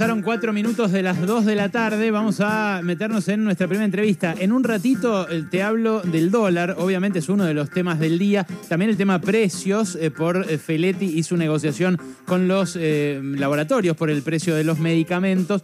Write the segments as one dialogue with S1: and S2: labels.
S1: Pasaron cuatro minutos de las dos de la tarde. Vamos a meternos en nuestra primera entrevista. En un ratito eh, te hablo del dólar. Obviamente es uno de los temas del día. También el tema precios eh, por eh, Feletti y su negociación con los laboratorios por el precio de los medicamentos.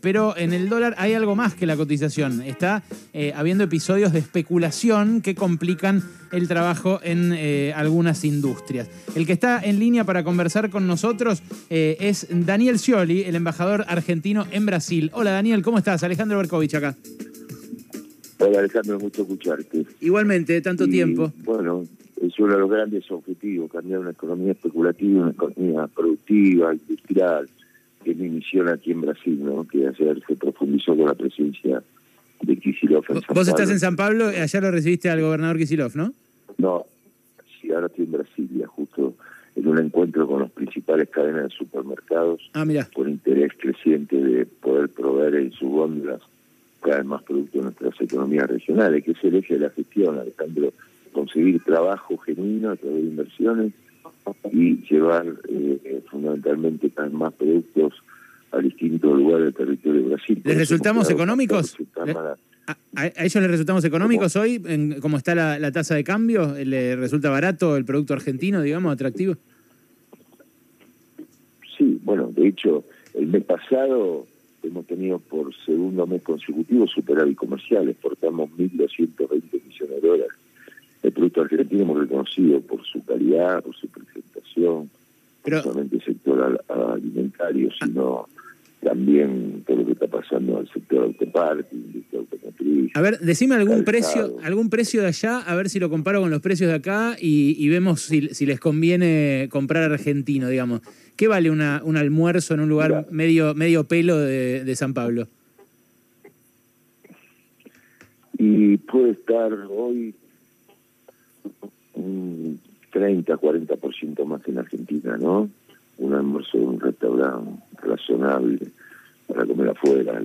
S1: pero en el dólar hay algo más que la cotización. Está habiendo episodios de especulación que complican el trabajo en algunas industrias. El que está en línea para conversar con nosotros es Daniel Scioli, el embajador argentino en Brasil. Hola Daniel, ¿cómo estás? Alejandro Berkovich acá.
S2: Hola Alejandro, mucho escucharte.
S1: Igualmente, tanto tiempo.
S2: Bueno, es uno de los grandes objetivos, cambiar una economía especulativa, una economía productiva, industrial, que es mi misión aquí en Brasil, ¿no? Que ayer se profundizó con la presencia de Kisilov
S1: en Vos estás en San Pablo, ayer lo recibiste al gobernador Kisilov, ¿no?
S2: No, sí, ahora estoy en Brasilia, justo en un encuentro con los principales cadenas de supermercados
S1: ah,
S2: por interés creciente de poder proveer en sus góndolas cada vez más productos de nuestras economías regionales, que es el eje de la gestión, Alejandro, conseguir trabajo genuino a través de inversiones y llevar eh, fundamentalmente cada vez más productos a distintos lugares del territorio de Brasil.
S1: ¿Les resultamos económicos? ¿A, ellos les resultamos económicos hoy? En, ¿Cómo está la, tasa de cambio? ¿Le resulta barato el producto argentino, digamos, atractivo?
S2: Sí, bueno, de hecho, el mes pasado hemos tenido por segundo mes consecutivo superávit comercial, exportamos 1.220 millones de dólares. El producto argentino hemos reconocido por su calidad, por su presentación, no solamente el sector alimentario, sino también todo lo que está pasando al sector autoparte,
S1: A ver, decime algún precio, algún precio de allá, a ver si lo comparo con los precios de acá y, vemos si, les conviene comprar argentino, digamos. ¿Qué vale una, un almuerzo en un lugar medio, medio pelo de, San Pablo?
S2: Y puede estar hoy un 30, 40% más que en Argentina, ¿no? Un almuerzo en un restaurante razonable para comer afuera,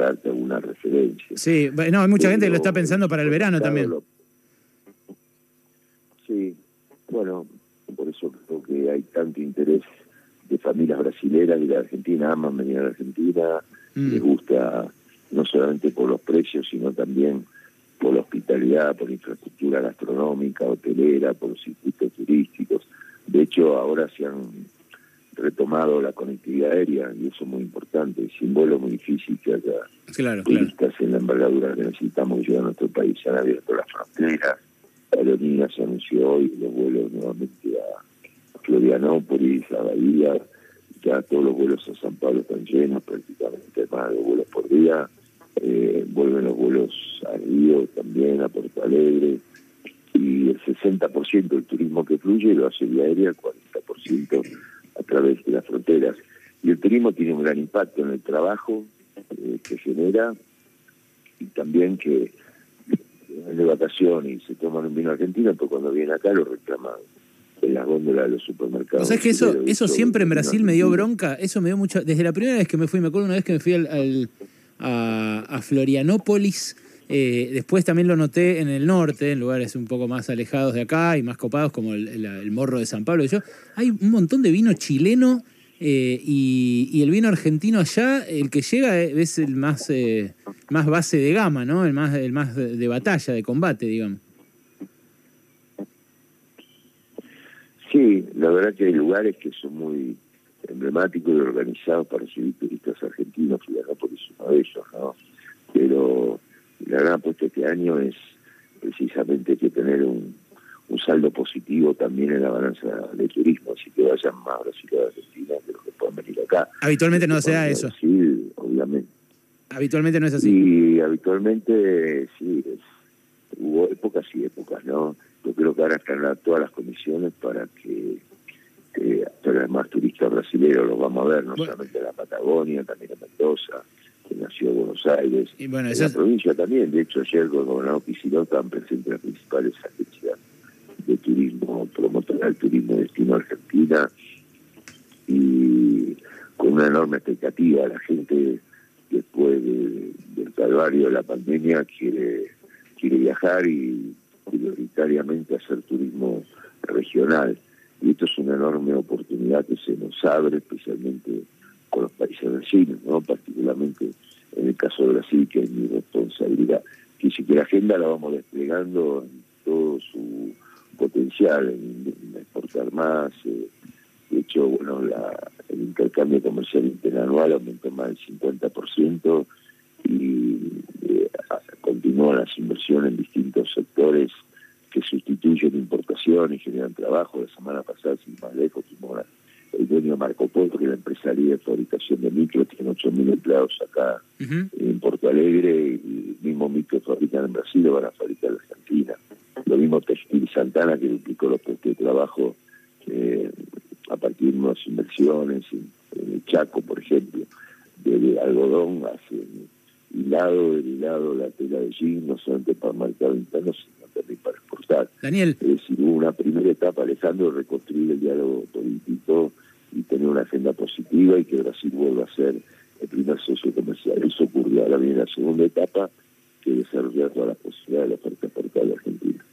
S2: para darte alguna referencia.
S1: Sí, no, hay mucha gente que lo está pensando para el verano también.
S2: Sí, bueno, por eso creo que hay tanto interés de familias brasileras y de Argentina, aman venir a la Argentina, mm. les gusta no solamente por los precios, sino también por la hospitalidad, por la infraestructura gastronómica, hotelera, por los circuitos turísticos. De hecho, ahora se han retomado la conectividad aérea y eso es muy importante, sin vuelo muy difícil que haya
S1: claro,
S2: turistas en la envergadura que necesitamos llegar a nuestro país. Se han abierto las fronteras, Aerolínea se anunció hoy los vuelos nuevamente a Florianópolis, a Bahía, ya todos los vuelos a San Pablo están llenos, prácticamente más de vuelos por día, eh, vuelven los vuelos a Río también, a Porto Alegre, y el 60% del turismo que fluye lo hace vía aérea, el 40% a través de las fronteras. Y el turismo tiene un gran impacto en el trabajo eh, que genera y también que de vacaciones y se toman un vino argentino, pero cuando viene acá lo reclaman en las góndolas de los supermercados.
S1: O sea, que eso, eso siempre en Brasil me dio bronca, eso me dio mucho, desde la primera vez que me fui, me acuerdo una vez que me fui al, a, a Florianópolis, eh, después también lo noté en el norte, en lugares un poco más alejados de acá y más copados como el, Morro de San Pablo. Yo, hay un montón de vino chileno eh, y, el vino argentino allá, el que llega es el más, eh, más base de gama, ¿no? El más, el más de, batalla, de combate, digamos.
S2: Sí, la verdad que hay lugares que son muy emblemáticos y organizados para recibir turistas argentinos, y por es uno de ellos, ¿no? Pero la gran apuesta este año es precisamente que tener un, saldo positivo también en la balanza de turismo, así que vayan más brasileños a Argentina que los que puedan venir acá.
S1: Habitualmente no se da eso.
S2: Sí, obviamente.
S1: Habitualmente no es así.
S2: Sí, habitualmente sí, hubo épocas y épocas, ¿no? Yo creo que ahora están todas las condiciones para que eh, más turistas brasileños los vamos a ver, no solamente en la Patagonia, también en Mendoza, en la ciudad de Buenos Aires, y en la provincia también. De hecho, ayer con el gobernador Kicillof estaban presentes las principales agencias de turismo, promotora del turismo de destino Argentina, y con una enorme expectativa. La gente, después del calvario de la pandemia, quiere, quiere viajar y prioritariamente hacer turismo regional. Y esto es una enorme oportunidad que se nos abre, especialmente con los países vecinos, ¿no? particularmente en el caso de Brasil, que es mi responsabilidad. Que si que la agenda la vamos desplegando en todo su potencial, en, exportar más. Eh, de hecho, bueno, el intercambio comercial interanual aumentó más del 50% y eh, continúan las inversiones en distintos sectores que sustituyen importación y generan trabajo. La semana pasada, sin más lejos, tuvimos el dueño Marco Polo, que es la empresaria de fabricación de micro, tiene 8.000 empleados acá en Porto Alegre, y el mismo micro fabrican en Brasil lo van a fabricar en Argentina. Lo mismo Textil Santana, que duplicó los puestos de trabajo eh, a partir de unas inversiones en, el Chaco, por ejemplo, de, algodón hacia hilado, del hilado, la tela de jean, no solamente para el mercado interno, sino también para exportar.
S1: Daniel.
S2: Es decir, hubo una primera etapa, Alejandro, de reconstruir el diálogo político y tener una agenda positiva y que Brasil vuelva a ser el primer socio comercial. Eso ocurrió ahora viene la segunda etapa, que desarrollar todas las posibilidades de la oferta exportada de Argentina.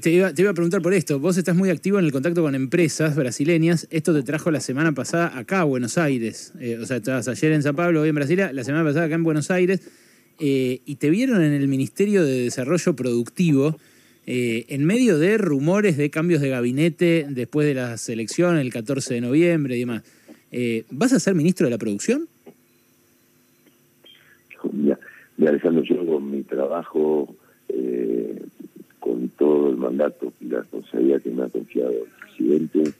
S1: Te iba, te iba, a preguntar por esto. Vos estás muy activo en el contacto con empresas brasileñas. Esto te trajo la semana pasada acá a Buenos Aires. Eh, o sea, estabas ayer en San Pablo, hoy en Brasilia, la semana pasada acá en Buenos Aires. Eh, y te vieron en el Ministerio de Desarrollo Productivo eh, en medio de rumores de cambios de gabinete después de las elecciones, el 14 de noviembre y demás. ¿Vas a ser ministro de la producción?
S2: Mira, Alejandro, yo con mi trabajo con todo el mandato y la responsabilidad que me ha confiado el presidente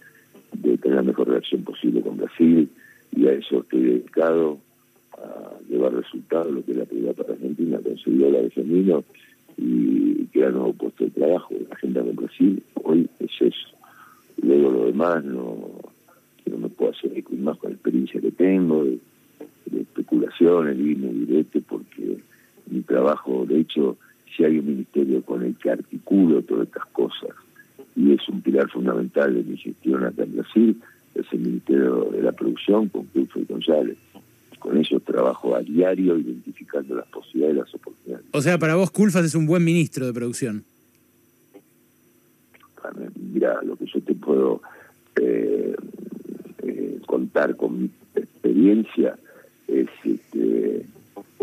S2: de tener la mejor reacción posible con Brasil y a eso estoy dedicado a llevar resultados lo que la prioridad para Argentina, conseguir la de Gemino y crear nuevo puesto de trabajo. La agenda con Brasil hoy es eso. Luego lo demás no, no me puedo hacer más con la experiencia que tengo de, especulación, el vino directo, porque mi trabajo, de hecho, si hay un ministerio con el que articulo todas estas cosas y es un pilar fundamental de mi gestión acá en Brasil, es el Ministerio de la Producción con y González. Con ellos trabajo a diario identificando las posibilidades y las oportunidades.
S1: O sea, para vos Culfas es un buen ministro de producción.
S2: Mira, lo que yo te puedo eh, eh, contar con mi experiencia es este,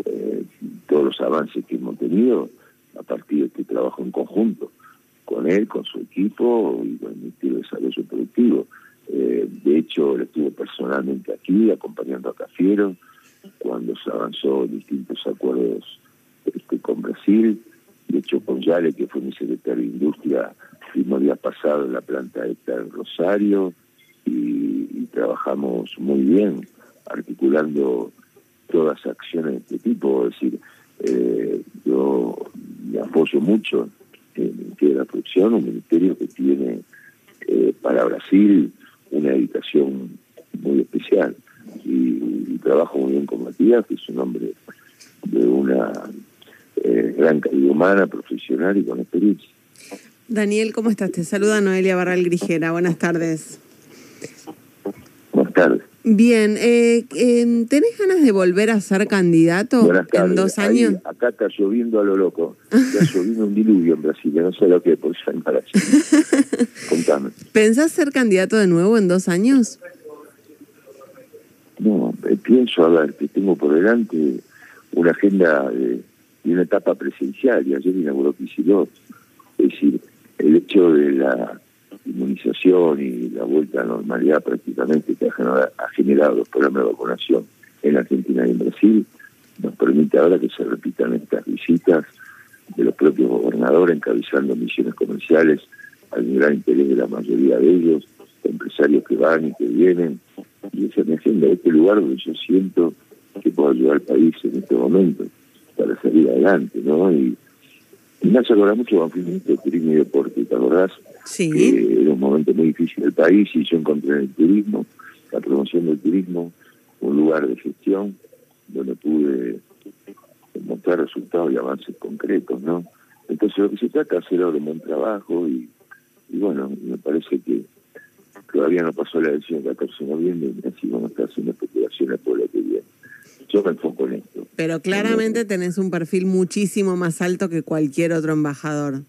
S2: eh, todos los avances que hemos tenido a partir de este trabajo en conjunto con él, con su equipo y con el Ministerio de Desarrollo Productivo. Eh, de hecho, él estuvo personalmente aquí acompañando a Cafiero cuando se avanzó distintos acuerdos este, con Brasil. De hecho, con Yale, que fue mi secretario de Industria, fuimos día pasado en la planta esta en Rosario y, trabajamos muy bien articulando todas acciones de este tipo. Es decir, eh, yo me apoyo mucho en la Producción, un ministerio que tiene eh, para Brasil una dedicación muy especial. Y, trabajo muy bien con Matías, que es un hombre de una eh, gran calidad humana, profesional y con experiencia.
S3: Daniel, ¿cómo estás? Te saluda Noelia Barral Grijera. Buenas tardes.
S2: Buenas tardes.
S3: Bien, eh, em, ¿tenés ganas de volver a ser candidato en dos años?
S2: acá está lloviendo a lo loco. Está lloviendo un diluvio en Brasil, no sé lo que por eso para Contame.
S3: ¿Pensás ser candidato de nuevo en dos años?
S2: No, eh, pienso, a ver, que tengo por delante una agenda de, una etapa presencial, y ayer inauguró Kicillof. Es decir, el hecho de la inmunización y la vuelta a la normalidad prácticamente que ha generado, los programas de vacunación en Argentina y en Brasil, nos permite ahora que se repitan estas visitas de los propios gobernadores encabezando misiones comerciales al gran interés de la mayoría de ellos, empresarios que van y que vienen, y esa es mi agenda, este lugar donde yo siento que puedo ayudar al país en este momento para salir adelante, ¿no? Y, me hace acordar mucho un de turismo y deporte, ¿te acordás?
S3: Sí.
S2: era un momento muy difícil del país y yo encontré en el turismo, la promoción del turismo, un lugar de gestión donde pude mostrar resultados y avances concretos, ¿no? Entonces lo que se trata es hacer ahora un buen trabajo y, y bueno, me parece que todavía no pasó la elección del 14 de noviembre y así vamos a estar haciendo especulaciones por lo que viene.
S3: Pero claramente tenés un perfil muchísimo más alto que cualquier otro embajador.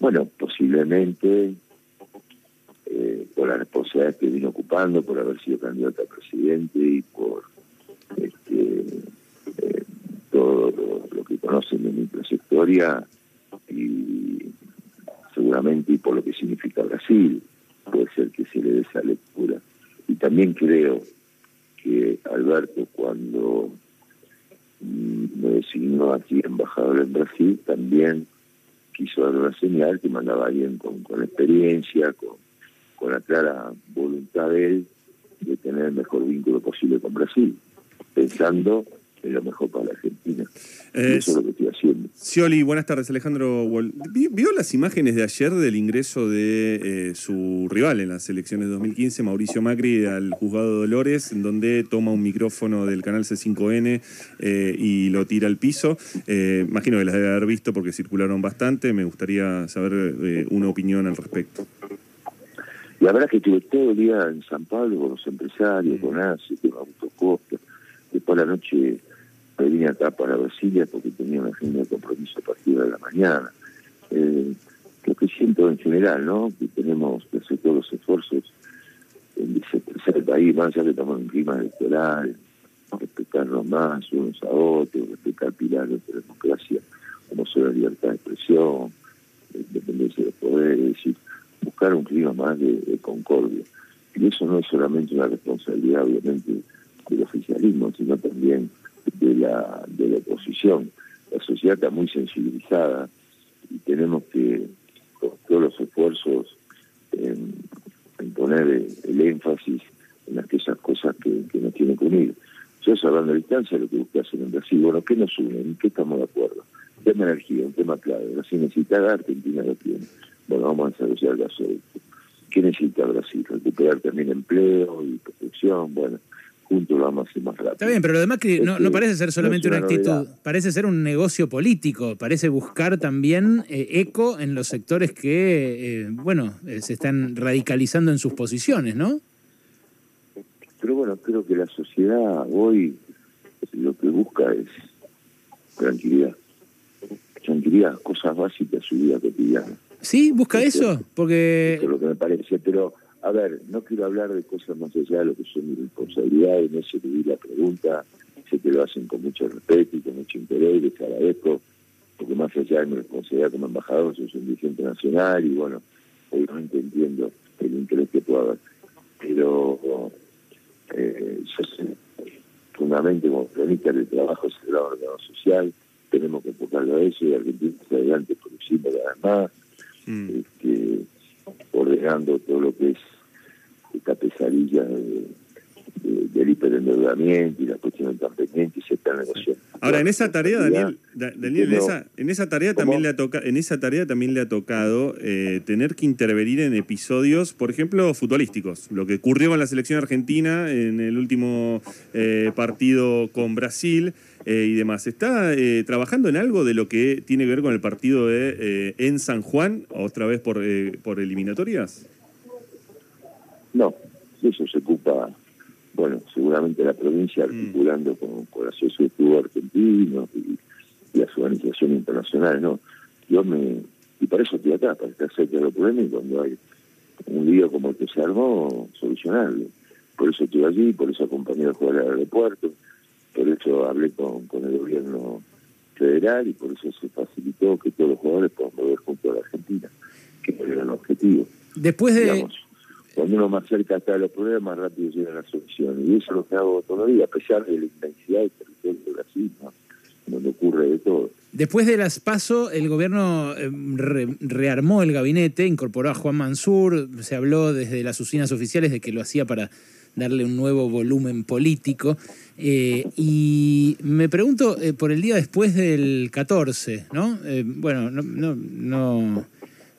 S2: Bueno, posiblemente, eh, por la responsabilidad que vino ocupando, por haber sido candidato a presidente y por este, eh, todo lo, que conocen de mi trayectoria y seguramente y por lo que significa Brasil, puede ser que se le dé esa lectura. Y también creo que Alberto cuando mm, me designó aquí embajador en Brasil también quiso dar una señal que mandaba alguien con, con experiencia, con, con la clara voluntad de él de tener el mejor vínculo posible con Brasil, pensando lo mejor para la Argentina. Eh, eso es lo que estoy haciendo.
S4: Scioli, buenas tardes, Alejandro. ¿Vio las imágenes de ayer del ingreso de eh, su rival en las elecciones de 2015, Mauricio Macri, al juzgado de Dolores, en donde toma un micrófono del canal C5N eh, y lo tira al piso? imagino que las debe haber visto porque circularon bastante. Me gustaría saber una opinión al respecto.
S2: La verdad es que estuve todo el día en San Pablo con los empresarios, con ACE, con Augusto Costa. Después de la noche vine acá para Brasilia porque tenía una agenda de compromiso a partir de la mañana. Eh, lo que siento en general, ¿no? Que tenemos que hacer todos los esfuerzos en desestresar el país, más allá de tomar un clima electoral, respetarnos más unos a otros, respetar pilares de democracia, como son la libertad de expresión, la independencia de poder, es decir, buscar un clima más de, concordia. Y eso no es solamente una responsabilidad, obviamente, del oficialismo, sino también de la, de la oposición. La sociedad está muy sensibilizada y tenemos que, con todos los esfuerzos, en, poner el, énfasis en aquellas cosas que, que nos tienen que unir. Yo hablando de distancia, lo que busqué hacer en Brasil, bueno, ¿qué nos une? ¿En qué estamos de acuerdo? tema energía, un tema clave. Brasil necesita, Argentina lo tiene. Bueno, vamos a desarrollar el gasoducto. ¿Qué necesita Brasil? Recuperar también empleo y protección. Bueno, juntos lo vamos a hacer más rápido.
S1: Está bien, pero además que no, no parece ser solamente una, actitud, parece ser un negocio político, parece buscar también eh, eco en los sectores que, eh, bueno, eh, se están radicalizando en sus posiciones, ¿no?
S2: Pero bueno, creo que la sociedad hoy lo que busca es tranquilidad. Tranquilidad, cosas básicas de su vida cotidiana.
S1: Sí, busca eso, porque...
S2: Eso es lo que me parece, pero a ver, no quiero hablar de cosas más allá de lo que son mis responsabilidades, no sé la pregunta, sé que lo hacen con mucho respeto y con mucho interés, les agradezco, porque más allá de mi responsabilidad como embajador, soy un dirigente nacional y bueno, obviamente entiendo el interés que pueda haber. Pero eh, yo sé, fundamentalmente como cronista del trabajo es el órgano social, tenemos que enfocarlo a eso y Argentina hacia adelante produciendo cada vez más. Mm. Este, ordenando todo lo que es esta pesadilla del hiperendeudamiento y la cuestión tan pendiente y se está negociando.
S4: Ahora, en esa tarea, Daniel, Daniel en, esa, en esa tarea también le ha tocado, en esa tarea también le ha tocado eh, tener que intervenir en episodios, por ejemplo, futbolísticos. Lo que ocurrió con la selección argentina en el último eh, partido con Brasil. Eh, y demás. ¿Está eh, trabajando en algo de lo que tiene que ver con el partido de, eh, en San Juan, otra vez por, por eliminatorias?
S2: No, eso se ocupa, bueno, seguramente la provincia mm. articulando con, con la Asociación de Fútbol Argentino y, las organizaciones internacionales, ¿no? Yo me, y para eso estoy acá, para estar cerca de los problemas y cuando hay un lío como el que se armó, solucionarlo. Por eso estoy allí, por eso acompañé al jugador al aeropuerto, por eso hablé con, con el gobierno federal y por eso se facilitó que todos los jugadores puedan volver junto a la Argentina, que era el objetivo.
S1: Después de...
S2: uno más cerca está de los problemas, más rápido llega la solución. Y eso es lo que hago días, a pesar de la intensidad del territorio de Brasil, donde ocurre de todo.
S1: Después de las PASO, el gobierno eh, rearmó el gabinete, incorporó a Juan Mansur, se habló desde las oficinas oficiales de que lo hacía para darle un nuevo volumen político. Eh, y me pregunto eh, por el día después del 14, ¿no? Bueno, no, no, no,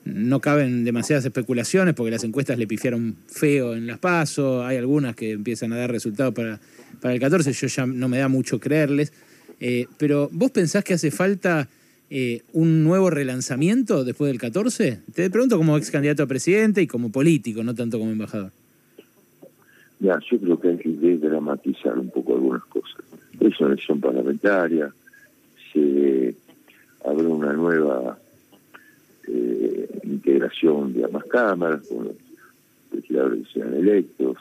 S1: no, caben demasiadas especulaciones porque las encuestas le pifiaron feo en las pasos, hay algunas que empiezan a dar resultados para, para el 14, yo ya no me da mucho creerles. pero ¿vos pensás que hace falta un nuevo relanzamiento después del 14? Te pregunto como ex candidato a presidente y como político, no tanto como embajador.
S2: Ya, yo creo que hay que dramatizar un poco algunas cosas. Es una elección parlamentaria, se abre una nueva eh, integración de ambas cámaras, con legisladores que sean electos,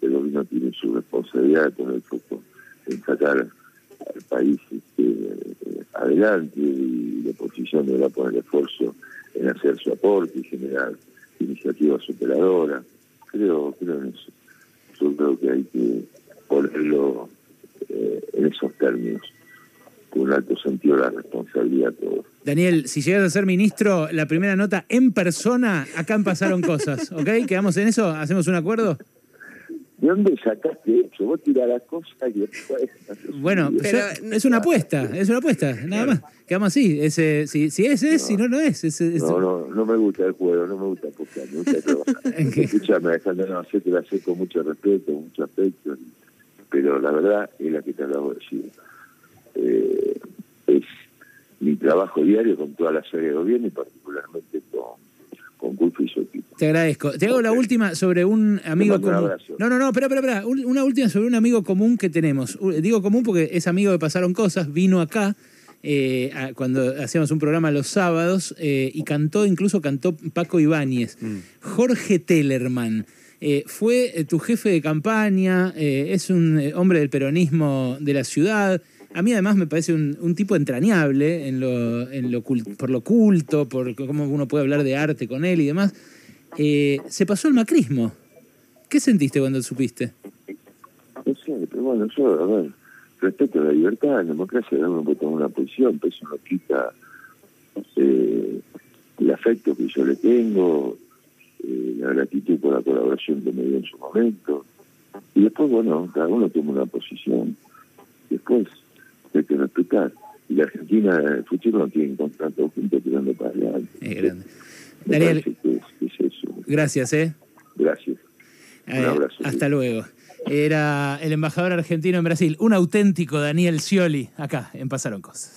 S2: el gobierno tiene su responsabilidad con el foco en sacar al país este, adelante y la oposición deberá poner esfuerzo en hacer su aporte y generar iniciativas superadoras. Creo, creo en eso. Yo creo que hay que ponerlo eh, en esos términos, un alto sentido de la responsabilidad todos.
S1: Daniel, si llegas a ser ministro, la primera nota en persona, acá pasaron cosas, ¿ok? ¿Quedamos en eso? ¿Hacemos un acuerdo?
S2: ¿De dónde sacaste eso? Vos tirás las cosas y después...
S1: Bueno, pero, es una apuesta, es una apuesta, nada más. Quedamos así. Ese, si, si es, es, si no, no es.
S2: No, no, no me gusta el juego, no me gusta apostar, me gusta trabajar. Escuchame, Alejandro, no, sé que la sé con mucho respeto, mucho afecto, pero la verdad es la que te acabo de decir. Eh, es mi trabajo diario con toda la serie de gobierno y particularmente con
S1: te agradezco. Te hago la última sobre un amigo común. No, no, no, espera, espera, espera. Una última sobre un amigo común que tenemos. Digo común porque es amigo de Pasaron Cosas, vino acá. Eh, cuando hacíamos un programa los sábados eh, y cantó, incluso cantó Paco Ibáñez. Mm. Jorge Tellerman. Eh, fue tu jefe de campaña, es un hombre del peronismo de la ciudad, a mí además me parece un, tipo entrañable en lo, en lo por lo culto, por cómo uno puede hablar de arte con él y demás. Eh, se pasó el macrismo. ¿Qué sentiste cuando supiste?
S2: No sé, pero bueno, yo, a ver, respeto a la libertad, la democracia, uno puede tomar una posición, pero eso no quita eh, el afecto que yo le tengo, eh, la gratitud por la colaboración que me dio en su momento. Y después, bueno, cada uno toma una posición. Después, hay que respetar. Y la Argentina, el futuro no tiene contrato junto tirando para adelante.
S1: Es grande. Daniel, gracias, ¿eh?
S2: Gracias.
S1: Un eh, abrazo. Hasta luego. Era el embajador argentino en Brasil, un auténtico Daniel Scioli, acá en Pasaron Cosas.